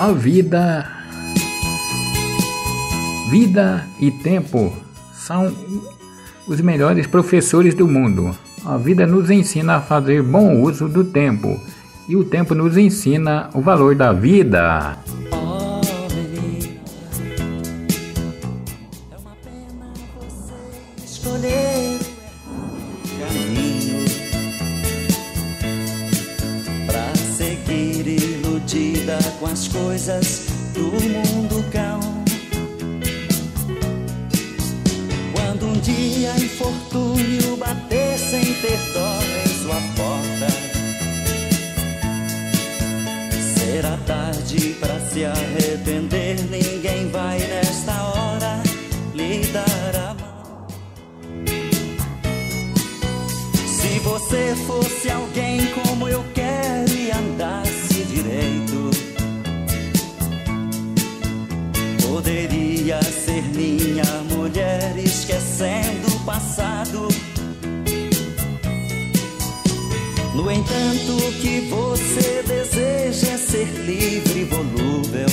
A vida, vida e tempo são os melhores professores do mundo. A vida nos ensina a fazer bom uso do tempo e o tempo nos ensina o valor da vida. escolher com as coisas do mundo cão. Quando um dia infortúnio bater sem ter dó em sua porta, será tarde pra se arrepender. Ninguém vai nesta hora lhe dar a mão. Se você fosse alguém poderia ser minha mulher esquecendo o passado. No entanto, o que você deseja é ser livre e volúvel.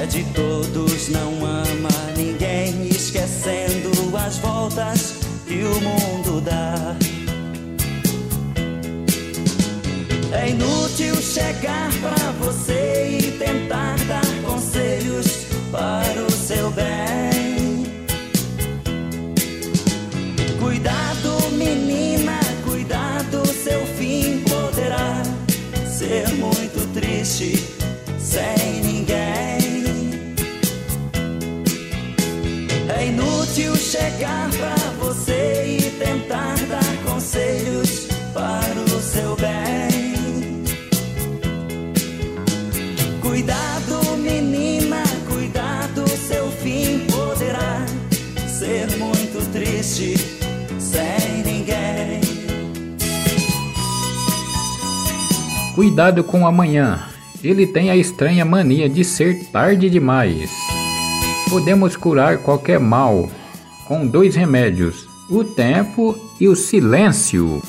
É de todos, não ama ninguém, esquecendo as voltas que o mundo dá. É inútil chegar pra você inútil chegar pra você e tentar dar conselhos para o seu bem. Cuidado, menina, cuidado, seu fim poderá ser muito triste sem ninguém. Cuidado com amanhã. Ele tem a estranha mania de ser tarde demais. Podemos curar qualquer mal com dois remédios: o tempo e o silêncio.